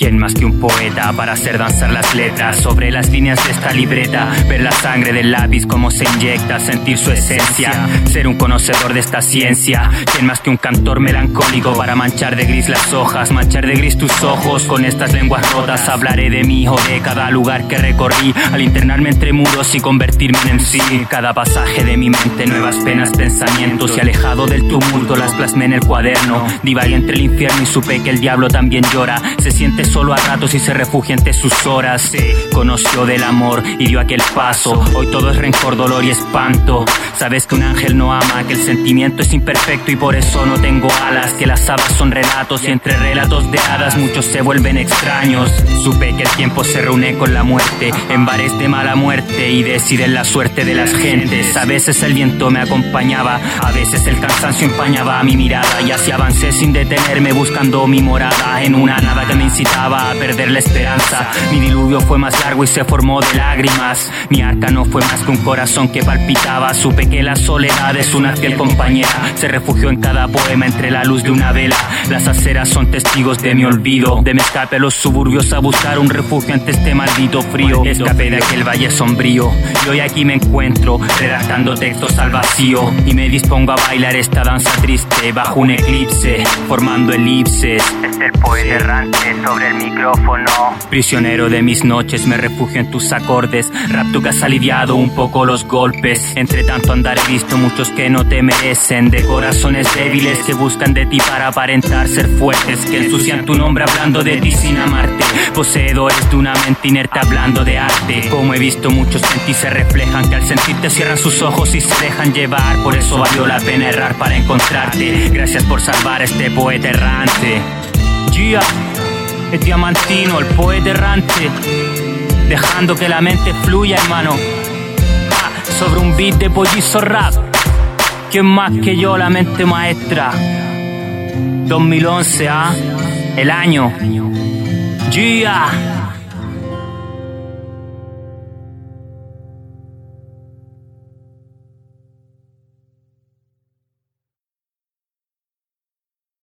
¿Quién más que un poeta para hacer danzar las letras sobre las líneas de esta libreta? Ver la sangre del lápiz como se inyecta, sentir su esencia, ser un conocedor de esta ciencia. ¿Quién más que un cantor melancólico para manchar de gris las hojas, manchar de gris tus ojos con estas lenguas rotas? Hablaré de mí o de cada lugar que recorrí al internarme entre muros y convertirme en sí. Cada pasaje de mi mente, nuevas penas, pensamientos y alejado del tumulto las plasmé en el cuaderno. Divagué entre el infierno y supe que el diablo también llora. Se siente solo a ratos y se refugia entre sus horas. Se conoció del amor y dio aquel paso. Hoy todo es rencor, dolor y espanto. Sabes que un ángel no ama, que el sentimiento es imperfecto y por eso no tengo alas. Que las habas son relatos y entre relatos de hadas muchos se vuelven extraños. Supe que el tiempo se reúne con la muerte en bares de mala muerte y deciden la suerte de las gentes. A veces el viento me acompañaba, a veces el cansancio empañaba mi mirada y así avancé sin detenerme buscando mi morada en una nada que me incitaba a perder la esperanza. Mi diluvio fue más largo y se formó de lágrimas. Mi arca no fue más que un corazón que palpitaba. Supe que la soledad es una fiel compañera. Se refugió en cada poema entre la luz de una vela. Las aceras son testigos de mi olvido, de mi escape a los suburbios a buscar un refugio ante este maldito frío. Escapé de aquel valle sombrío y hoy aquí me encuentro redactando textos al vacío y me dispongo a bailar esta danza triste bajo un eclipse, formando elipses. Es el poeta errante sobre micrófono. Prisionero de mis noches, me refugio en tus acordes. Rap tú que has aliviado un poco los golpes. Entre tanto andar he visto muchos que no te merecen, de corazones débiles que buscan de ti para aparentar ser fuertes, que ensucian tu nombre hablando de ti sin amarte. Poseedores de una mente inerte hablando de arte. Como he visto muchos en ti se reflejan, que al sentirte cierran sus ojos y se dejan llevar. Por eso valió la pena errar para encontrarte. Gracias por salvar a este poeta errante. Gia, es diamantino, el poeta errante. Dejando que la mente fluya, hermano. Ah, sobre un beat de pollizo rap. ¿Quién más que yo, la mente maestra? 2011, ¿ah? El año. Gia.